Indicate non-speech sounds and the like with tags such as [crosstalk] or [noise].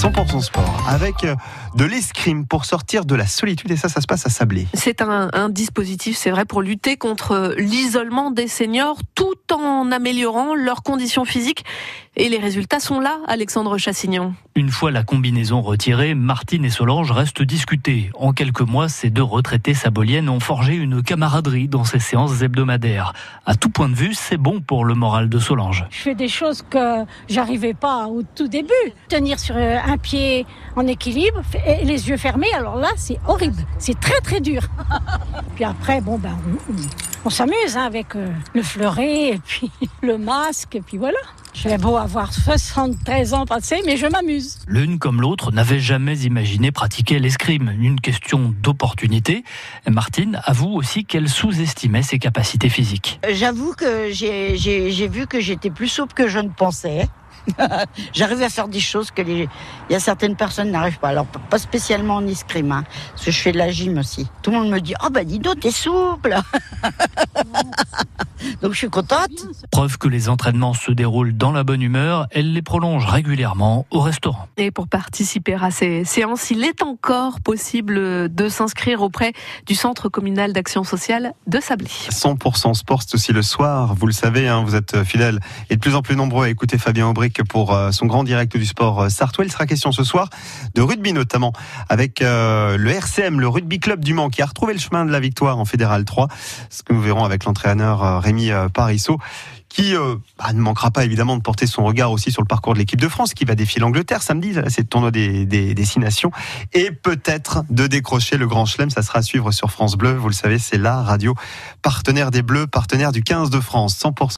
100% sport avec euh, de l'escrime pour sortir de la solitude et ça, ça se passe à Sablé. C'est un, un, dispositif, c'est vrai, pour lutter contre l'isolement des seniors tout en améliorant leurs conditions physiques. Et les résultats sont là, Alexandre Chassignon. Une fois la combinaison retirée, Martine et Solange restent discutées. En quelques mois, ces deux retraités saboliennes ont forgé une camaraderie dans ces séances hebdomadaires. À tout point de vue, c'est bon pour le moral de Solange. Je fais des choses que j'arrivais pas au tout début. Tenir sur un pied en équilibre et les yeux fermés, alors là, c'est horrible. C'est très très dur. [laughs] Puis après, bon ben, on, s'amuse hein, avec euh, le fleuret et puis [laughs] le masque et puis voilà. J'ai beau avoir 73 ans passés, mais je m'amuse. L'une comme l'autre n'avait jamais imaginé pratiquer l'escrime. Une question d'opportunité. Martine avoue aussi qu'elle sous-estimait ses capacités physiques? J'avoue que j'ai vu que j'étais plus souple que je ne pensais. [laughs] J'arrive à faire des choses que les... il y a certaines personnes n'arrivent pas. Alors pas spécialement en escrime, hein, parce que je fais de la gym aussi. Tout le monde me dit oh bah dis t'es souple. Donc je suis contente. Preuve que les entraînements se déroulent dans la bonne humeur, elle les prolonge régulièrement au restaurant. Et pour participer à ces séances, il est encore possible de s'inscrire auprès du Centre communal d'action sociale de Sablé. 100% sport, c'est aussi le soir. Vous le savez, hein, vous êtes fidèles et de plus en plus nombreux à écouter Fabien Aubric pour euh, son grand direct du sport euh, Sartois. Il sera question ce soir de rugby notamment avec euh, le RCM, le Rugby Club du Mans, qui a retrouvé le chemin de la victoire en Fédéral 3. Ce que nous verrons avec l'entraîneur Rémi Parisot qui bah, ne manquera pas évidemment de porter son regard aussi sur le parcours de l'équipe de France qui va défier l'Angleterre samedi, c'est le tournoi des, des, nations, et peut-être de décrocher le Grand Chelem, ça sera à suivre sur France Bleu, vous le savez, c'est la radio partenaire des Bleus, partenaire du 15 de France, 100%.